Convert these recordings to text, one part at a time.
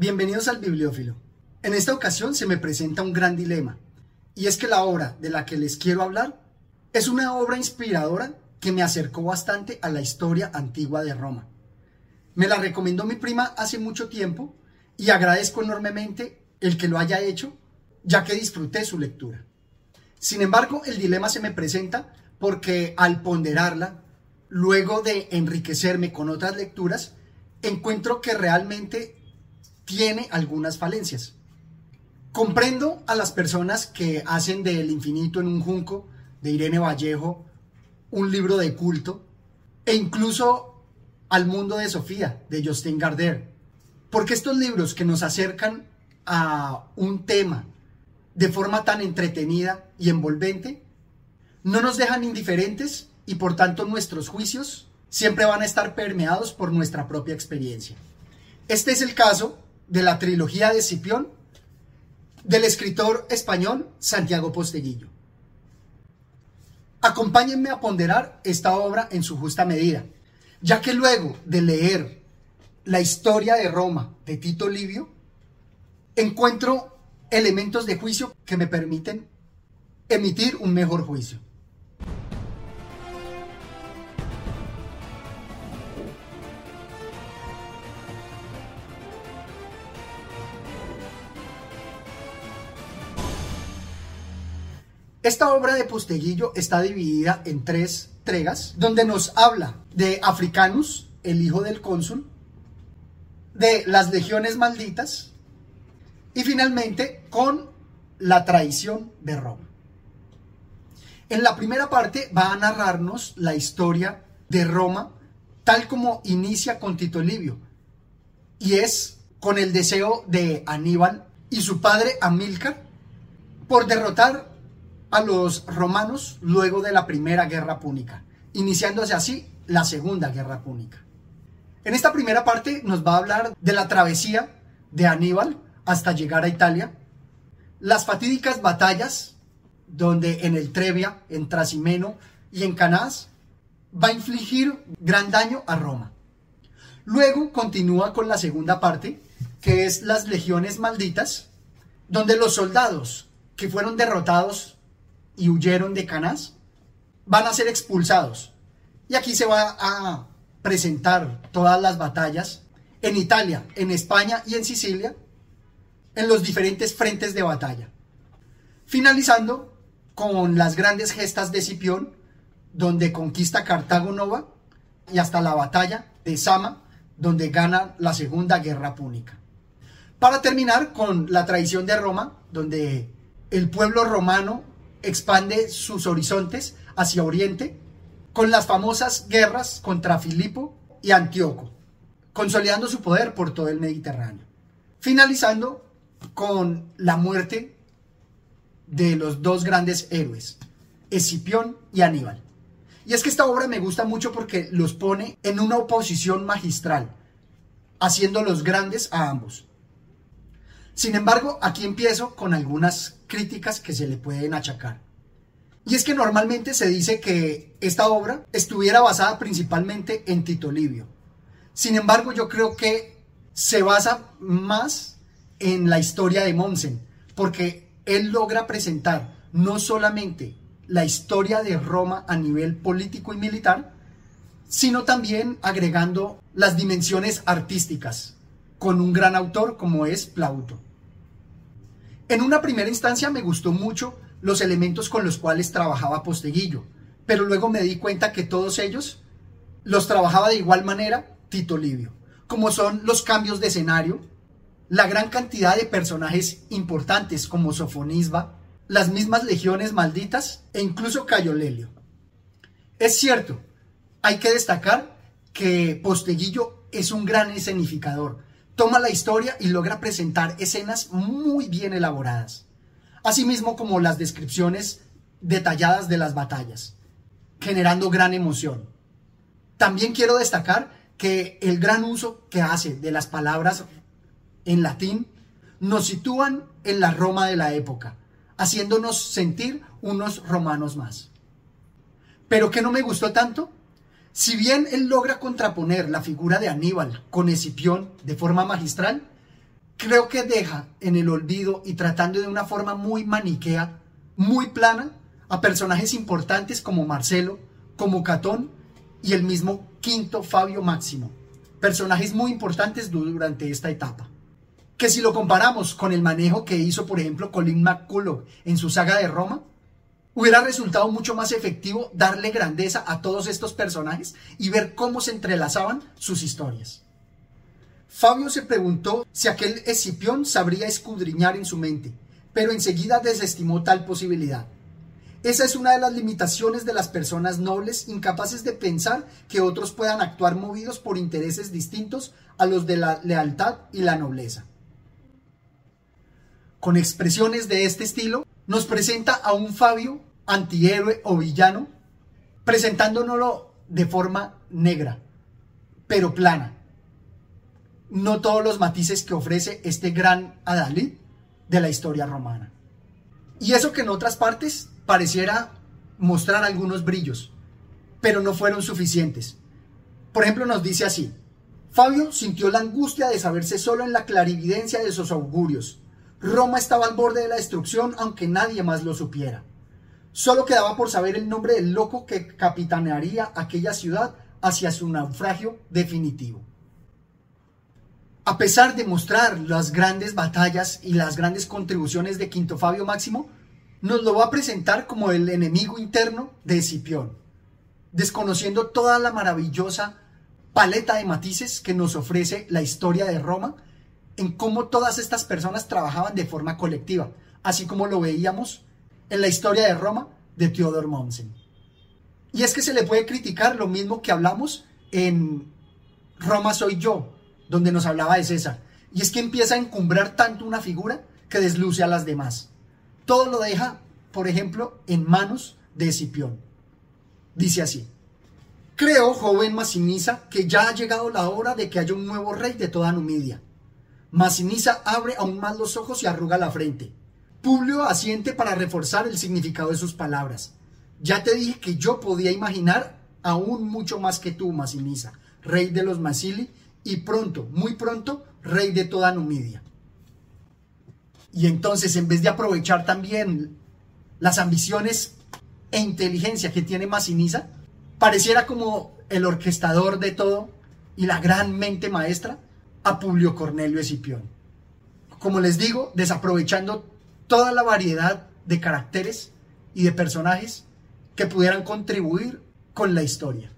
Bienvenidos al Bibliófilo. En esta ocasión se me presenta un gran dilema, y es que la obra de la que les quiero hablar es una obra inspiradora que me acercó bastante a la historia antigua de Roma. Me la recomendó mi prima hace mucho tiempo y agradezco enormemente el que lo haya hecho, ya que disfruté su lectura. Sin embargo, el dilema se me presenta porque al ponderarla, luego de enriquecerme con otras lecturas, encuentro que realmente tiene algunas falencias. Comprendo a las personas que hacen del infinito en un junco de Irene Vallejo un libro de culto e incluso al mundo de Sofía de Justin Gardner. Porque estos libros que nos acercan a un tema de forma tan entretenida y envolvente no nos dejan indiferentes y por tanto nuestros juicios siempre van a estar permeados por nuestra propia experiencia. Este es el caso de la trilogía de Cipión del escritor español Santiago Posteguillo. Acompáñenme a ponderar esta obra en su justa medida, ya que luego de leer la historia de Roma de Tito Livio, encuentro elementos de juicio que me permiten emitir un mejor juicio. Esta obra de Posteguillo está dividida en tres tregas, donde nos habla de Africanus, el hijo del cónsul, de las legiones malditas y finalmente con la traición de Roma. En la primera parte va a narrarnos la historia de Roma tal como inicia con Tito Livio y es con el deseo de Aníbal y su padre Amílcar por derrotar a los romanos luego de la primera guerra púnica, iniciándose así la segunda guerra púnica. En esta primera parte nos va a hablar de la travesía de Aníbal hasta llegar a Italia, las fatídicas batallas donde en el Trevia, en Trasimeno y en Canás va a infligir gran daño a Roma. Luego continúa con la segunda parte, que es las legiones malditas, donde los soldados que fueron derrotados y huyeron de Canás, van a ser expulsados. Y aquí se va a presentar todas las batallas en Italia, en España y en Sicilia, en los diferentes frentes de batalla. Finalizando con las grandes gestas de Cipión, donde conquista Cartago Nova, y hasta la batalla de Sama, donde gana la Segunda Guerra Púnica. Para terminar con la traición de Roma, donde el pueblo romano expande sus horizontes hacia Oriente con las famosas guerras contra Filipo y Antíoco, consolidando su poder por todo el Mediterráneo. Finalizando con la muerte de los dos grandes héroes, Escipión y Aníbal. Y es que esta obra me gusta mucho porque los pone en una oposición magistral, haciéndolos grandes a ambos. Sin embargo, aquí empiezo con algunas críticas que se le pueden achacar. Y es que normalmente se dice que esta obra estuviera basada principalmente en Tito Livio. Sin embargo, yo creo que se basa más en la historia de Mommsen, porque él logra presentar no solamente la historia de Roma a nivel político y militar, sino también agregando las dimensiones artísticas con un gran autor como es Plauto. En una primera instancia me gustó mucho los elementos con los cuales trabajaba Posteguillo, pero luego me di cuenta que todos ellos los trabajaba de igual manera Tito Livio, como son los cambios de escenario, la gran cantidad de personajes importantes como Sofonisba, las mismas legiones malditas e incluso Cayo Lelio. Es cierto, hay que destacar que Posteguillo es un gran escenificador, toma la historia y logra presentar escenas muy bien elaboradas, asimismo como las descripciones detalladas de las batallas, generando gran emoción. También quiero destacar que el gran uso que hace de las palabras en latín nos sitúan en la Roma de la época, haciéndonos sentir unos romanos más. Pero que no me gustó tanto si bien él logra contraponer la figura de Aníbal con Escipión de forma magistral, creo que deja en el olvido y tratando de una forma muy maniquea, muy plana, a personajes importantes como Marcelo, como Catón y el mismo Quinto Fabio Máximo. Personajes muy importantes durante esta etapa. Que si lo comparamos con el manejo que hizo, por ejemplo, Colin McCullough en su saga de Roma, hubiera resultado mucho más efectivo darle grandeza a todos estos personajes y ver cómo se entrelazaban sus historias. Fabio se preguntó si aquel Escipión sabría escudriñar en su mente, pero enseguida desestimó tal posibilidad. Esa es una de las limitaciones de las personas nobles incapaces de pensar que otros puedan actuar movidos por intereses distintos a los de la lealtad y la nobleza. Con expresiones de este estilo, nos presenta a un Fabio antihéroe o villano, presentándonoslo de forma negra, pero plana. No todos los matices que ofrece este gran Adalid de la historia romana. Y eso que en otras partes pareciera mostrar algunos brillos, pero no fueron suficientes. Por ejemplo, nos dice así, Fabio sintió la angustia de saberse solo en la clarividencia de sus augurios. Roma estaba al borde de la destrucción aunque nadie más lo supiera. Solo quedaba por saber el nombre del loco que capitanearía aquella ciudad hacia su naufragio definitivo. A pesar de mostrar las grandes batallas y las grandes contribuciones de Quinto Fabio Máximo, nos lo va a presentar como el enemigo interno de Escipión, desconociendo toda la maravillosa paleta de matices que nos ofrece la historia de Roma en cómo todas estas personas trabajaban de forma colectiva, así como lo veíamos en la historia de Roma de Theodor Mommsen. Y es que se le puede criticar lo mismo que hablamos en Roma soy yo, donde nos hablaba de César. Y es que empieza a encumbrar tanto una figura que desluce a las demás. Todo lo deja, por ejemplo, en manos de Escipión. Dice así. Creo, joven Masinisa, que ya ha llegado la hora de que haya un nuevo rey de toda Numidia. Masinisa abre aún más los ojos y arruga la frente. Publio asiente para reforzar el significado de sus palabras. Ya te dije que yo podía imaginar aún mucho más que tú, Masinisa, rey de los Masili, y pronto, muy pronto, rey de toda Numidia. Y entonces, en vez de aprovechar también las ambiciones e inteligencia que tiene Masinisa, pareciera como el orquestador de todo y la gran mente maestra a Publio Cornelio Escipión. Como les digo, desaprovechando toda la variedad de caracteres y de personajes que pudieran contribuir con la historia.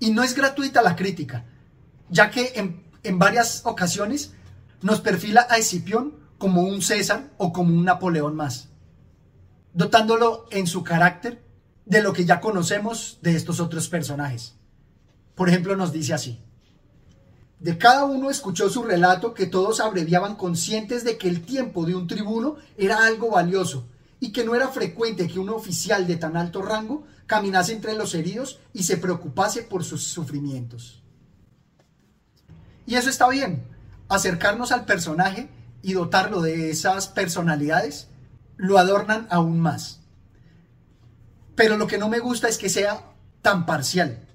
Y no es gratuita la crítica, ya que en, varias ocasiones nos perfila a Escipión como un César o como un Napoleón más, dotándolo en su carácter de lo que ya conocemos de estos otros personajes. Por ejemplo, nos dice así. De cada uno escuchó su relato que todos abreviaban conscientes de que el tiempo de un tribuno era algo valioso y que no era frecuente que un oficial de tan alto rango caminase entre los heridos y se preocupase por sus sufrimientos. Y eso está bien, acercarnos al personaje y dotarlo de esas personalidades lo adornan aún más. Pero lo que no me gusta es que sea tan parcial.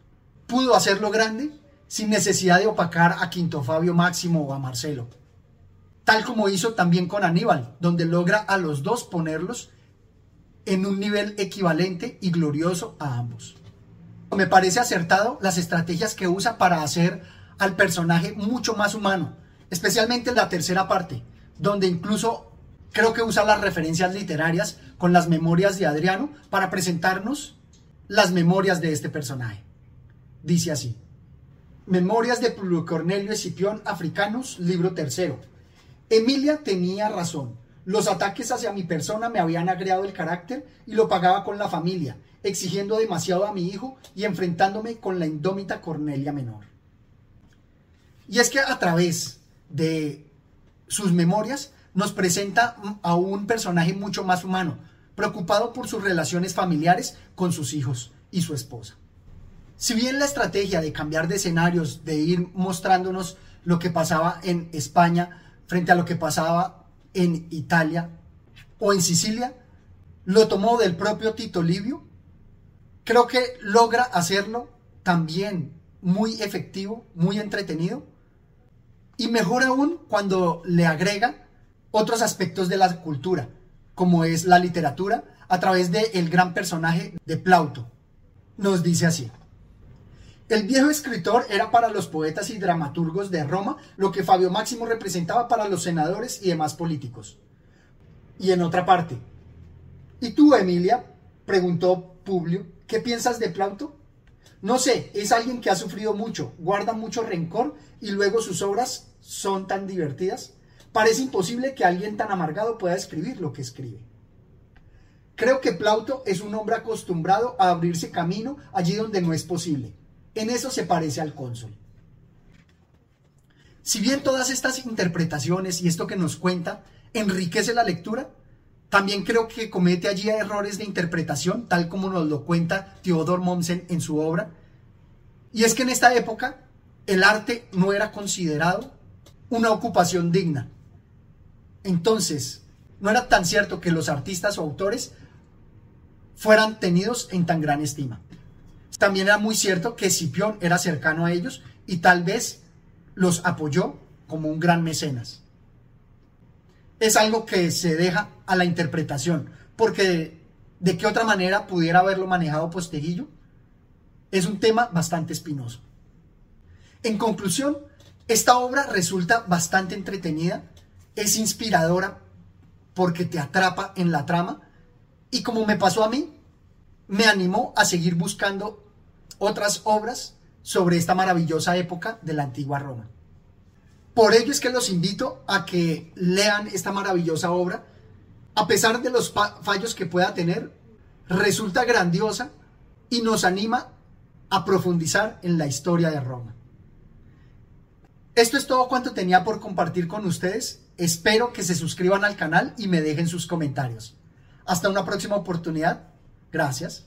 Pudo hacerlo grande sin necesidad de opacar a Quinto Fabio Máximo o a Marcelo. Tal como hizo también con Aníbal, donde logra a los dos ponerlos en un nivel equivalente y glorioso a ambos. Me parece acertado las estrategias que usa para hacer al personaje mucho más humano, especialmente en la tercera parte, donde incluso creo que usa las referencias literarias con las memorias de Adriano para presentarnos las memorias de este personaje. Dice así. Memorias de Publio Cornelio Escipión Africanos, libro tercero. Emilia tenía razón. Los ataques hacia mi persona me habían agreado el carácter y lo pagaba con la familia, exigiendo demasiado a mi hijo y enfrentándome con la indómita Cornelia menor. Y es que a través de sus memorias nos presenta a un personaje mucho más humano, preocupado por sus relaciones familiares con sus hijos y su esposa. Si bien la estrategia de cambiar de escenarios, de ir mostrándonos lo que pasaba en España frente a lo que pasaba en Italia o en Sicilia, lo tomó del propio Tito Livio, creo que logra hacerlo también muy efectivo, muy entretenido Y mejor aún cuando le agrega otros aspectos de la cultura, como es la literatura, a través del el gran personaje de Plauto. Nos dice así. El viejo escritor era para los poetas y dramaturgos de Roma lo que Fabio Máximo representaba para los senadores y demás políticos. Y en otra parte. ¿Y tú, Emilia? preguntó Publio. ¿Qué piensas de Plauto? No sé, es alguien que ha sufrido mucho, guarda mucho rencor y luego sus obras son tan divertidas. Parece imposible que alguien tan amargado pueda escribir lo que escribe. Creo que Plauto es un hombre acostumbrado a abrirse camino allí donde no es posible. En eso se parece al cónsul. Si bien todas estas interpretaciones y esto que nos cuenta enriquece la lectura, también creo que comete allí errores de interpretación, tal como nos lo cuenta Theodor Mommsen en su obra. Y es que en esta época el arte no era considerado una ocupación digna. Entonces, no era tan cierto que los artistas o autores fueran tenidos en tan gran estima. También era muy cierto que Cipión era cercano a ellos y tal vez los apoyó como un gran mecenas es algo que se deja a la interpretación, porque de qué otra manera pudiera haberlo manejado Posteguillo, es un tema bastante espinoso. En conclusión, esta obra resulta bastante entretenida, es inspiradora porque te atrapa en la trama y como me pasó a mí, me animó a seguir buscando otras obras sobre esta maravillosa época de la antigua Roma. Por ello es que los invito a que lean esta maravillosa obra. A pesar de los fallos que pueda tener, resulta grandiosa y nos anima a profundizar en la historia de Roma. Esto es todo cuanto tenía por compartir con ustedes. Espero que se suscriban al canal y me dejen sus comentarios. Hasta una próxima oportunidad. Gracias.